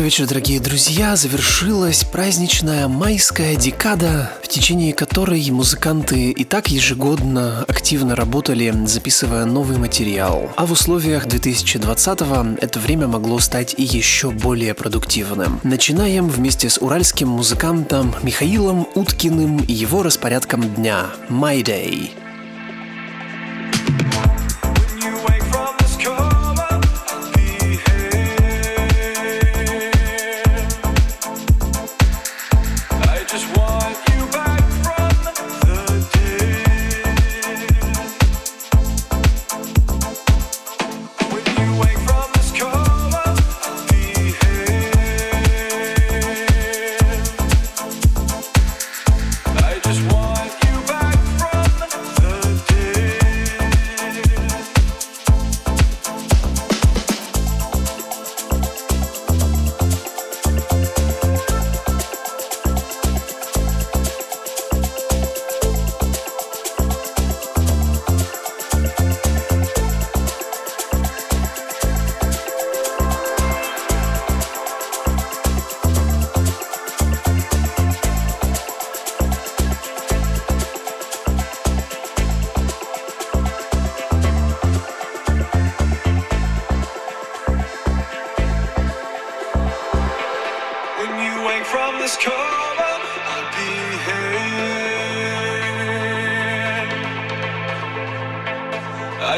Добрый вечер, дорогие друзья. Завершилась праздничная майская декада, в течение которой музыканты и так ежегодно активно работали, записывая новый материал. А в условиях 2020-го это время могло стать и еще более продуктивным. Начинаем вместе с уральским музыкантом Михаилом Уткиным и его распорядком дня «My Day».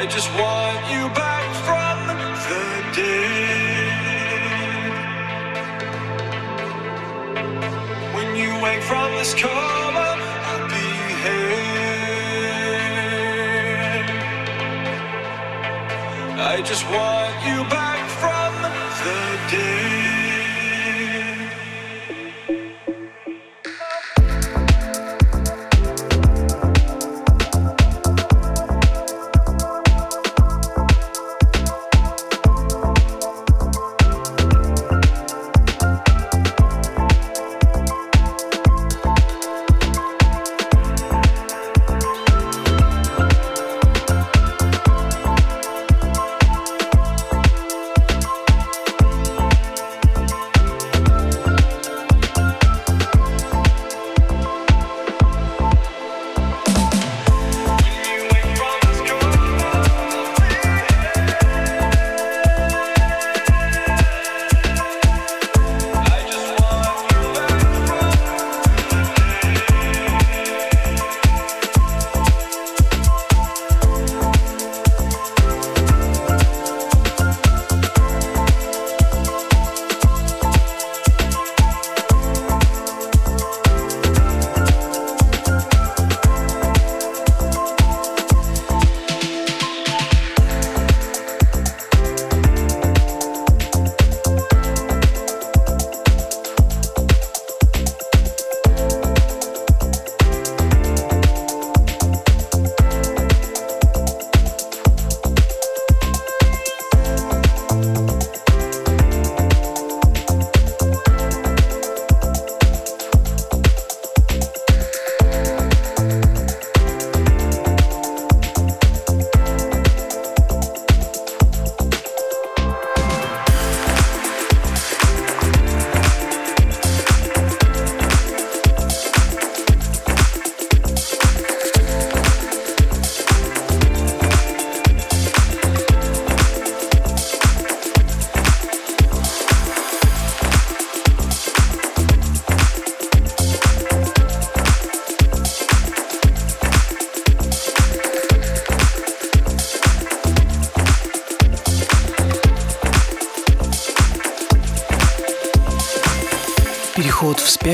I just want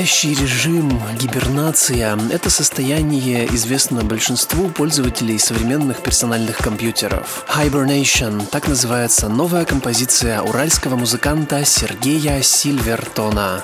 Спящий режим, гибернация – это состояние известно большинству пользователей современных персональных компьютеров. Hibernation – так называется новая композиция уральского музыканта Сергея Сильвертона.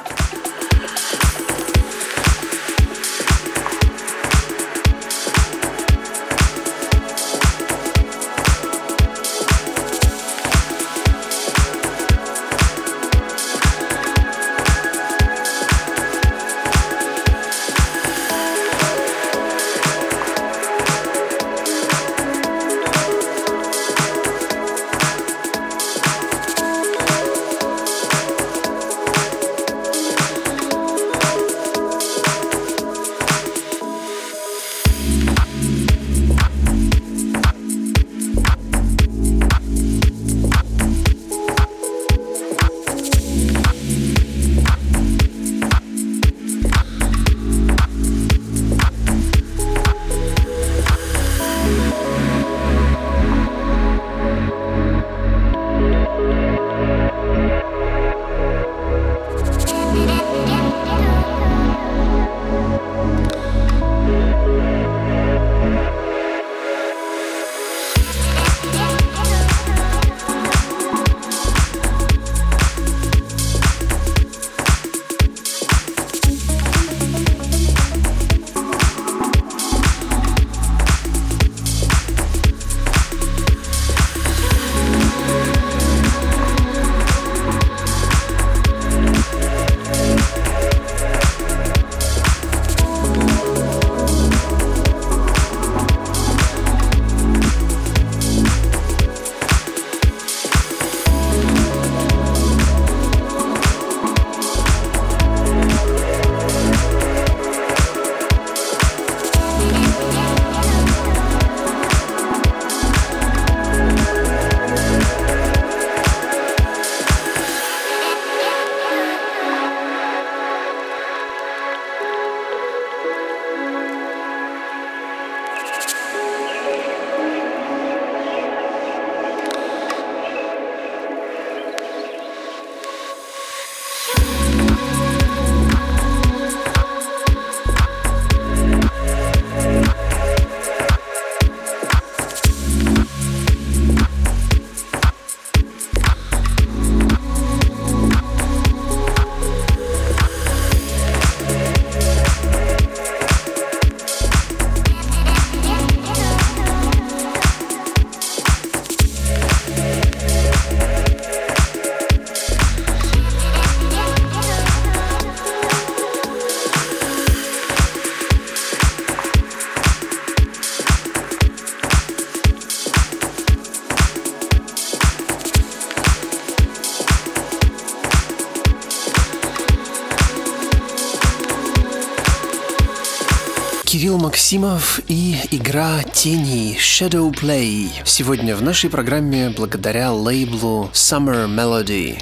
Максимов и игра теней Shadow Play. Сегодня в нашей программе благодаря лейблу Summer Melody.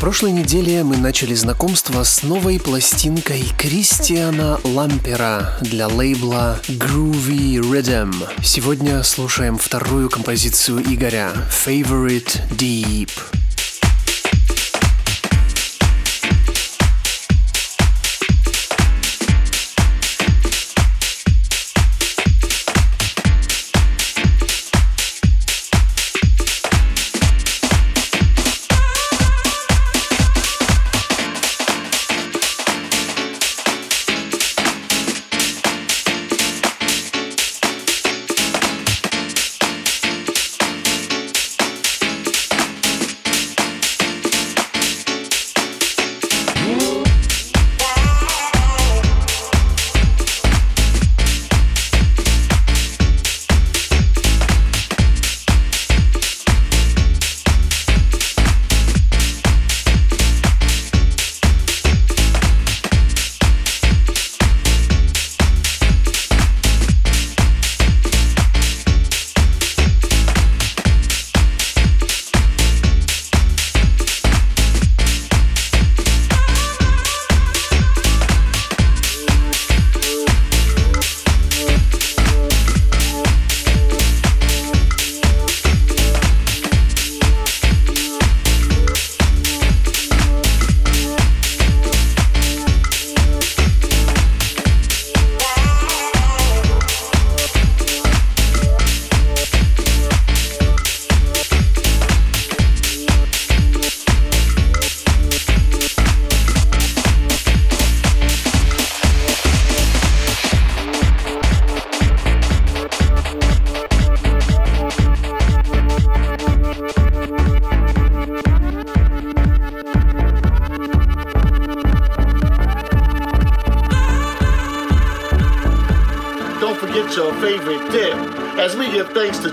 Прошлой неделе мы начали знакомство с новой пластинкой Кристиана Лампера для лейбла Groovy Rhythm. Сегодня слушаем вторую композицию Игоря Favorite Deep.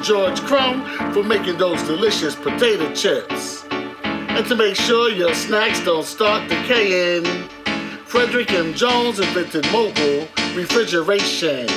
George Crumb for making those delicious potato chips. And to make sure your snacks don't start decaying, Frederick M. Jones invented mobile refrigeration.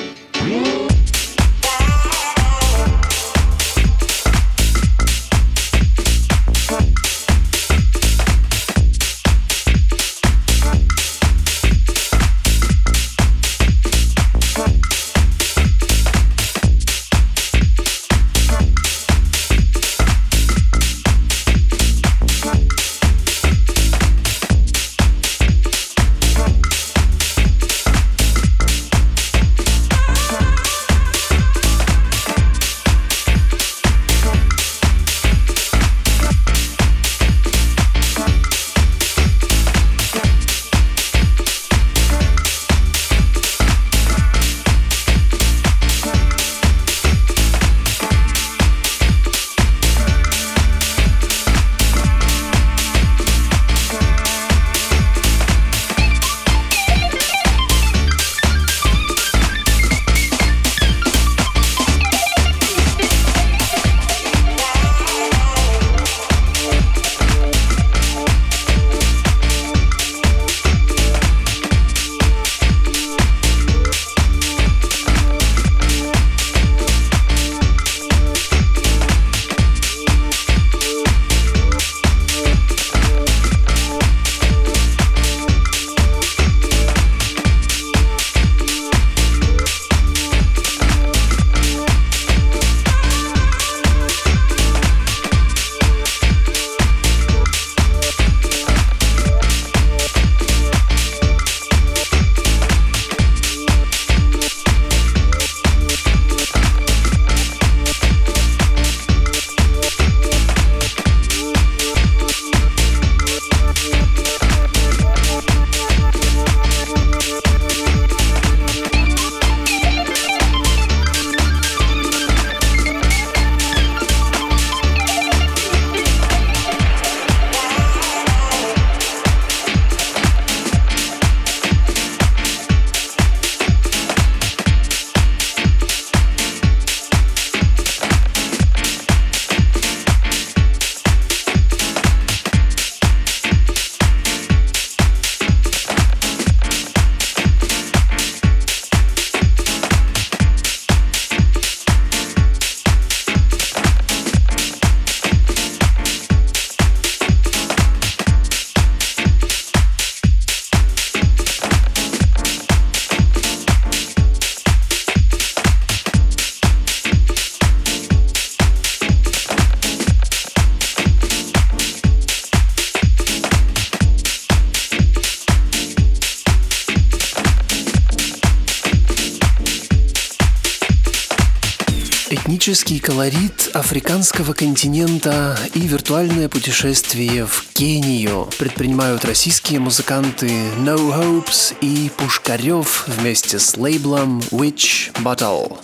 Этнический колорит африканского континента и виртуальное путешествие в Кению предпринимают российские музыканты No Hopes и Пушкарев вместе с лейблом Witch Bottle.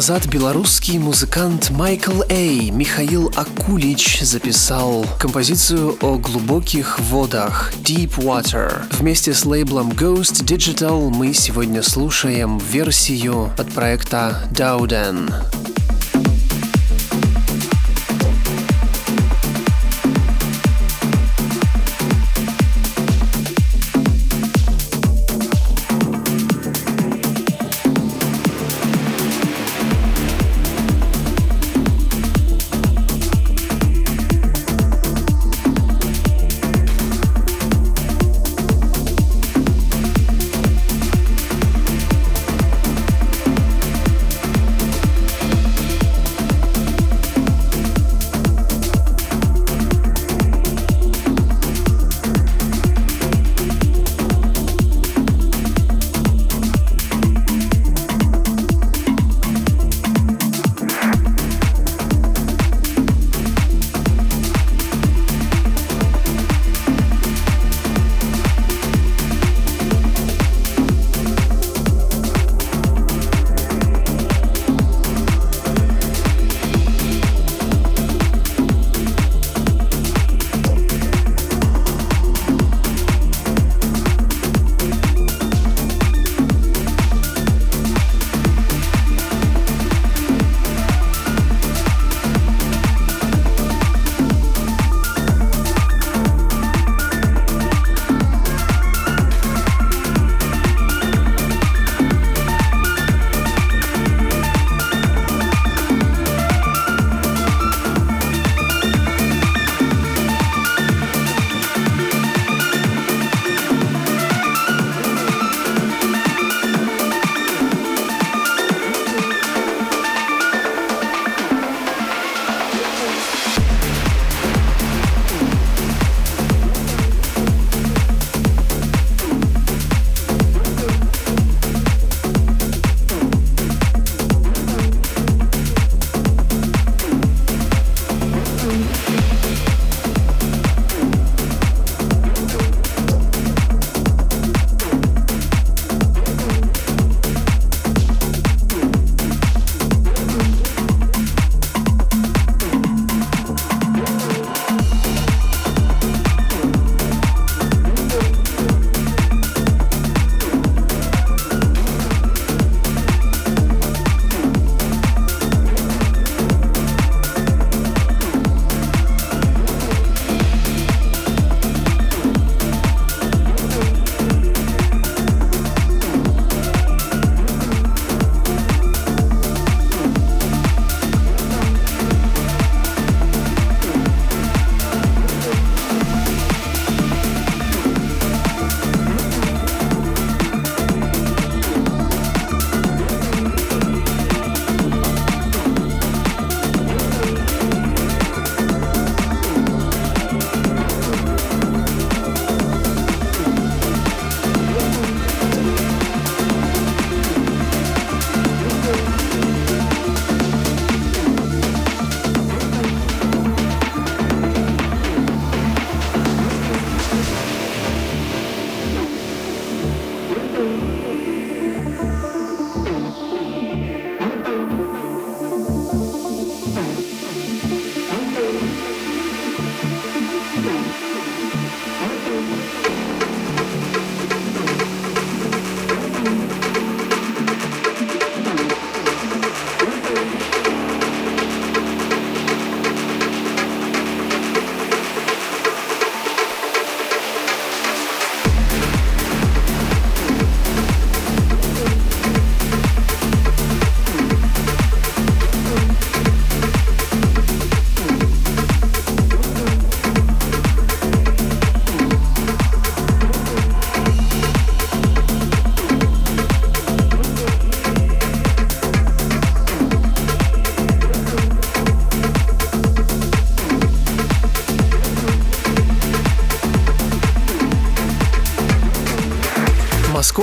Назад белорусский музыкант Майкл Эй Михаил Акулич записал композицию о глубоких водах Deep Water. Вместе с лейблом Ghost Digital мы сегодня слушаем версию от проекта Dowden.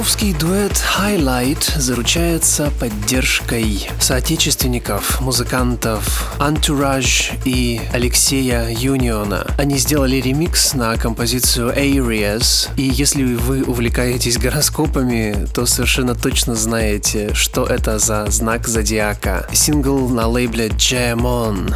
Московский дуэт Highlight заручается поддержкой соотечественников, музыкантов Entourage и Алексея Юниона. Они сделали ремикс на композицию Areas, и если вы увлекаетесь гороскопами, то совершенно точно знаете, что это за знак зодиака. Сингл на лейбле Jam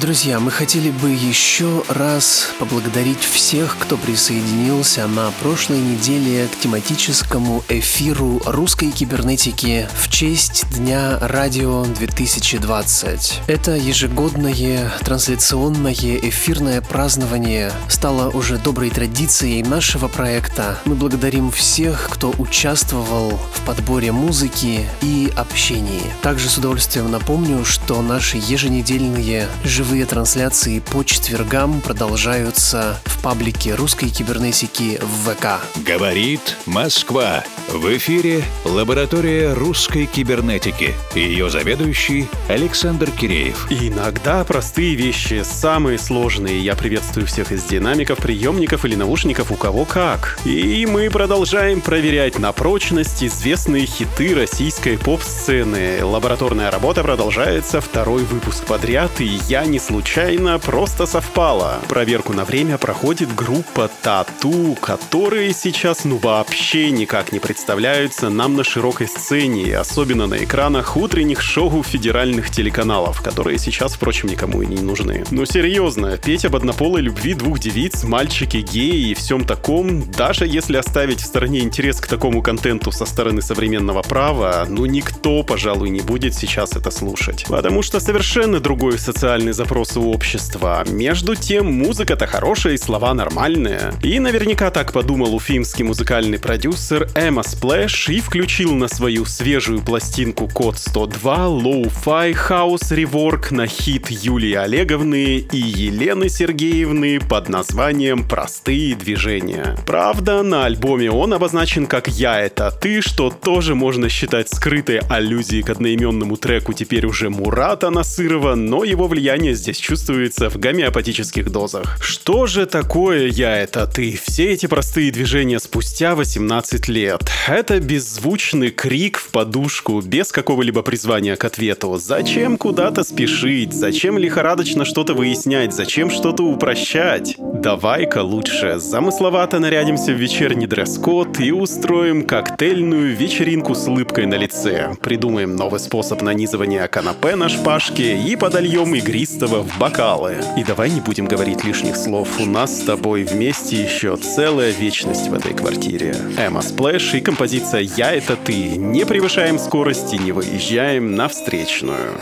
Друзья, мы хотели бы еще раз поблагодарить всех, кто присоединился на прошлой неделе к тематическому эфиру русской кибернетики в честь Дня Радио 2020. Это ежегодное трансляционное эфирное празднование стало уже доброй традицией нашего проекта. Мы благодарим всех, кто участвовал в подборе музыки и общении. Также с удовольствием напомню, что наши еженедельные живые трансляции по четвергам продолжаются в паблике русской кибернетики в ВК. Говорит Москва. В эфире лаборатория русской кибернетики. Ее заведующий Александр Киреев. Иногда простые вещи самые сложные. Я приветствую всех из динамиков, приемников или наушников, у кого как. И мы продолжаем проверять на прочность известные хиты российской поп-сцены. Лабораторная работа продолжается второй выпуск подряд, и я не случайно, просто совпало. Проверку на время проходит группа Тату, которые сейчас ну вообще никак не представляются нам на широкой сцене, особенно на экранах утренних шоу федеральных телеканалов, которые сейчас, впрочем, никому и не нужны. Ну серьезно, петь об однополой любви двух девиц, мальчики, геи и всем таком, даже если оставить в стороне интерес к такому контенту со стороны современного права, ну никто, пожалуй, не будет сейчас это слушать. Потому что совершенно другой социальный запрос у общества. Между тем, музыка-то хорошая и слова нормальные. И наверняка так подумал уфимский музыкальный продюсер Эмма Сплэш и включил на свою свежую пластинку Код 102 Low-Fi House Rework на хит Юлии Олеговны и Елены Сергеевны под названием «Простые движения». Правда, на альбоме он обозначен как «Я — это ты», что тоже можно считать скрытой аллюзией к одноименному треку теперь уже Мурата Насырова, но его влияние здесь чувствуется в гомеопатических дозах. Что же такое «Я — это ты»? Все эти простые движения спустя 18 лет. Это беззвучный крик в подушку, без какого-либо призвания к ответу. Зачем куда-то спешить? Зачем лихорадочно что-то выяснять? Зачем что-то упрощать? Давай-ка лучше замысловато нарядимся в вечерний дресс-код и устроим коктейльную вечеринку с улыбкой на лице. Придумаем новый способ нанизывания канапе на шпажке и подольем игристого в бокалы. И давай не будем говорить лишних слов. У нас с тобой вместе еще целая вечность в этой квартире. Эмма Сплэш и композиция «Я — это ты». Не превышаем скорости, не выезжаем на встречную.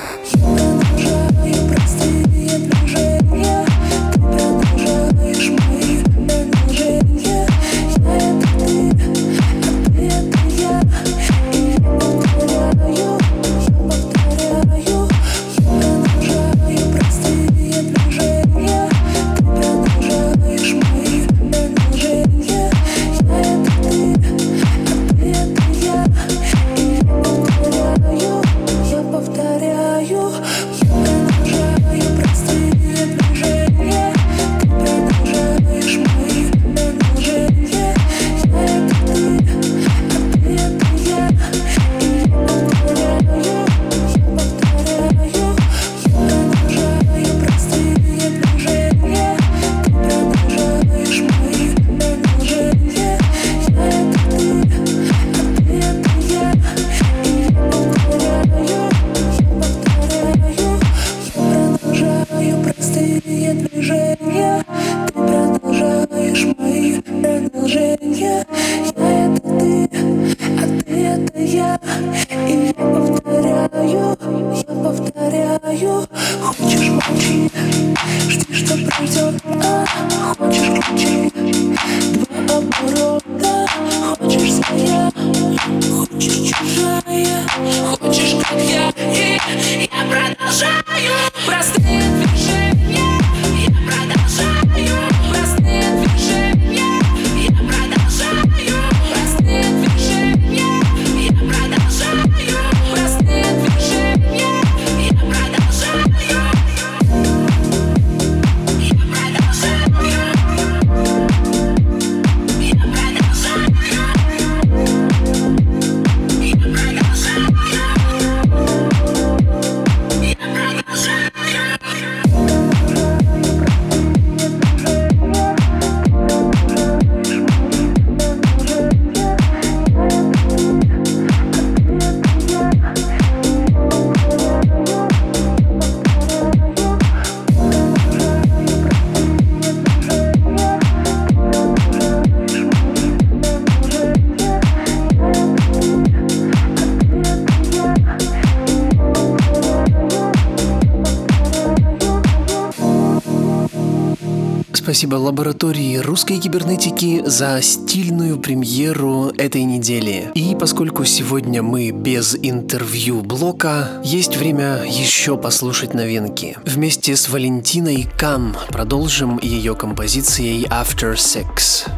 Спасибо лаборатории русской кибернетики за стильную премьеру этой недели. И поскольку сегодня мы без интервью блока, есть время еще послушать новинки. Вместе с Валентиной Кам продолжим ее композицией After Sex.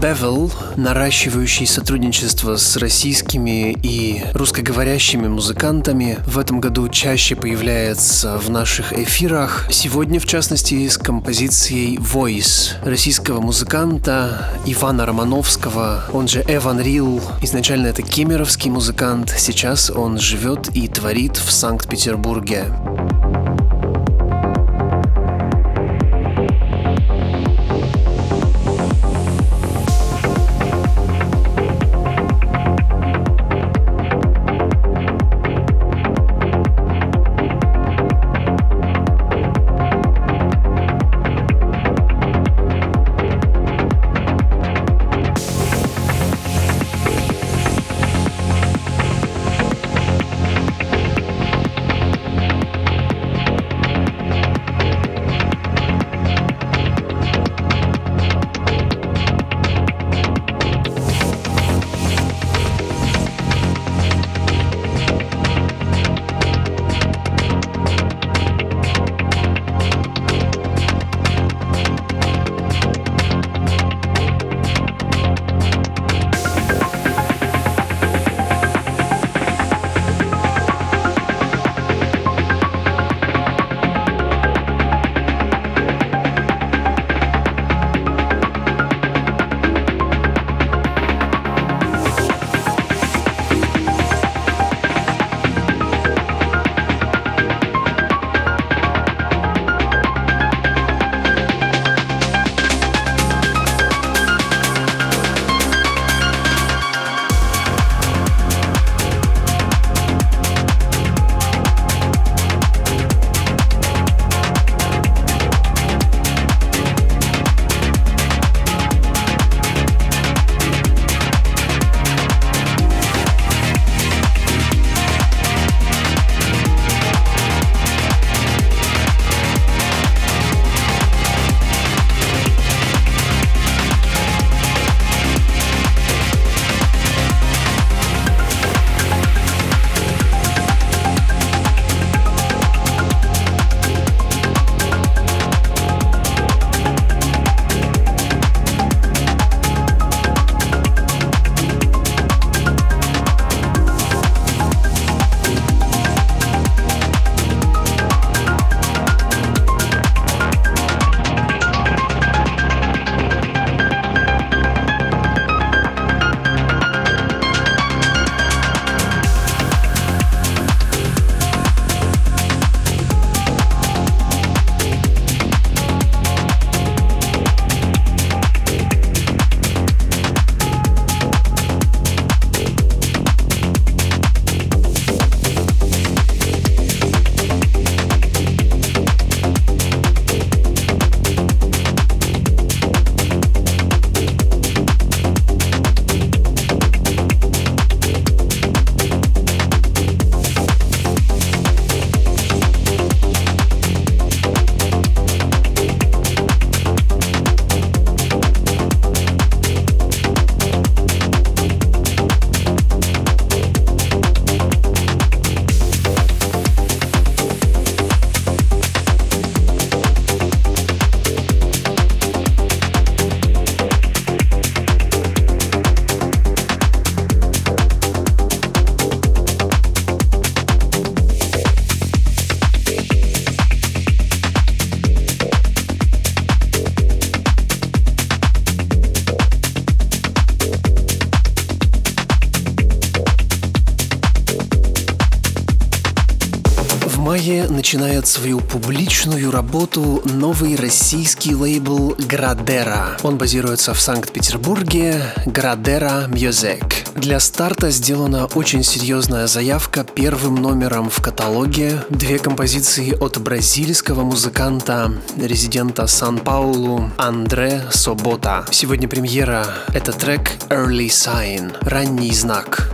Bevel, наращивающий сотрудничество с российскими и русскоговорящими музыкантами, в этом году чаще появляется в наших эфирах. Сегодня, в частности, с композицией Voice российского музыканта Ивана Романовского, он же Эван Рил. Изначально это кемеровский музыкант, сейчас он живет и творит в Санкт-Петербурге. Начинает свою публичную работу новый российский лейбл Градера. Он базируется в Санкт-Петербурге, Градера Music. Для старта сделана очень серьезная заявка первым номером в каталоге. Две композиции от бразильского музыканта, резидента Сан-Паулу Андре Собота. Сегодня премьера — это трек Early Sign, ранний знак.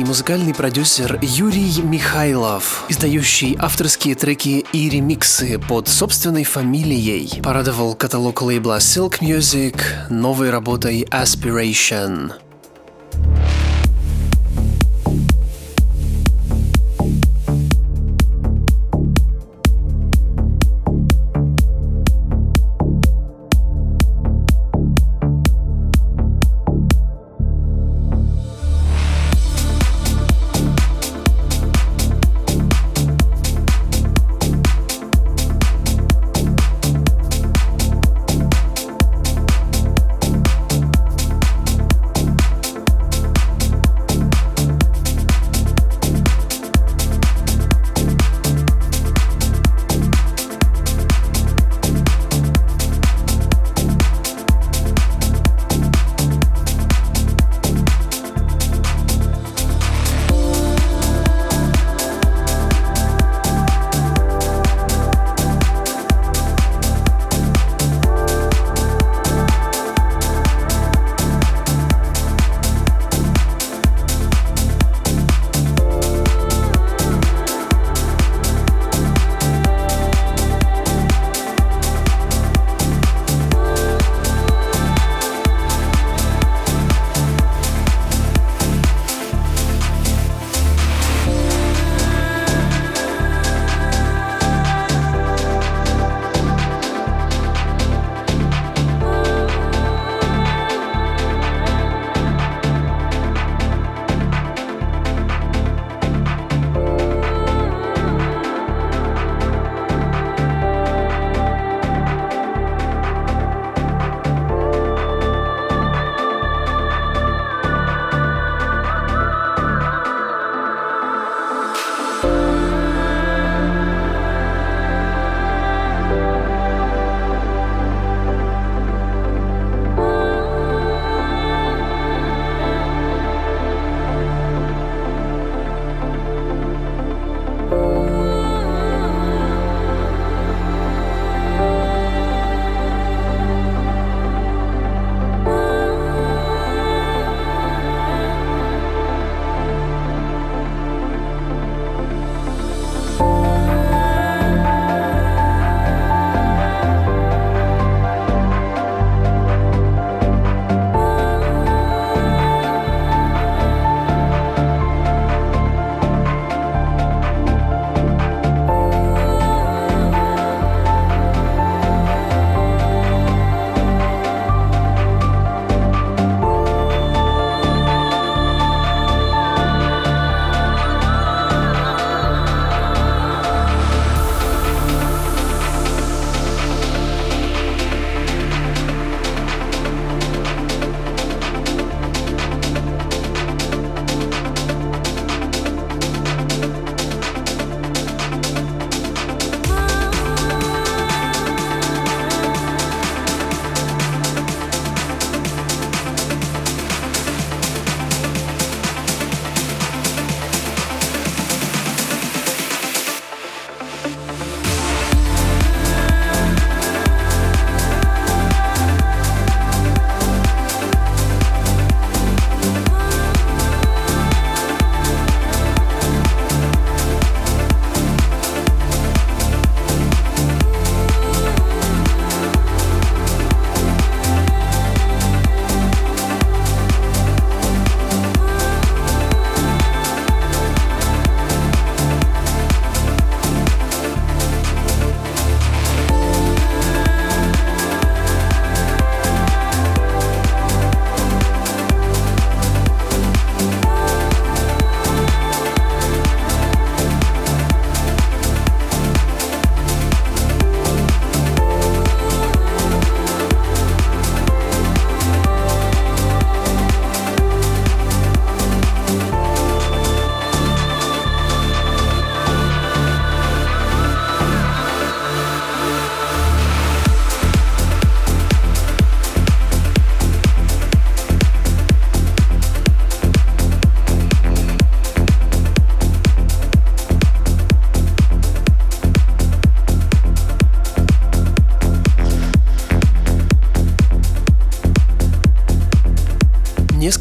Киевский музыкальный продюсер Юрий Михайлов, издающий авторские треки и ремиксы под собственной фамилией, порадовал каталог лейбла Silk Music новой работой Aspiration.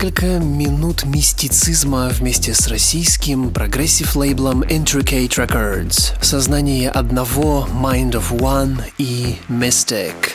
Несколько минут мистицизма вместе с российским прогрессив лейблом Intricate Records. Сознание одного, Mind of One и Mystic.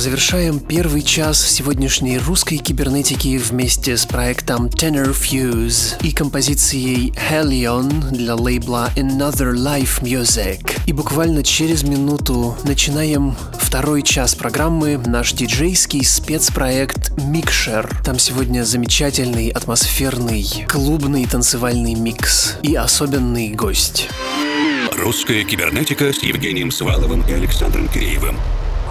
Завершаем первый час сегодняшней русской кибернетики вместе с проектом Tenor Fuse и композицией Helion для лейбла Another Life Music. И буквально через минуту начинаем второй час программы, наш диджейский спецпроект Mixer. Там сегодня замечательный, атмосферный, клубный танцевальный микс и особенный гость. Русская кибернетика с Евгением Сваловым и Александром Киреевым.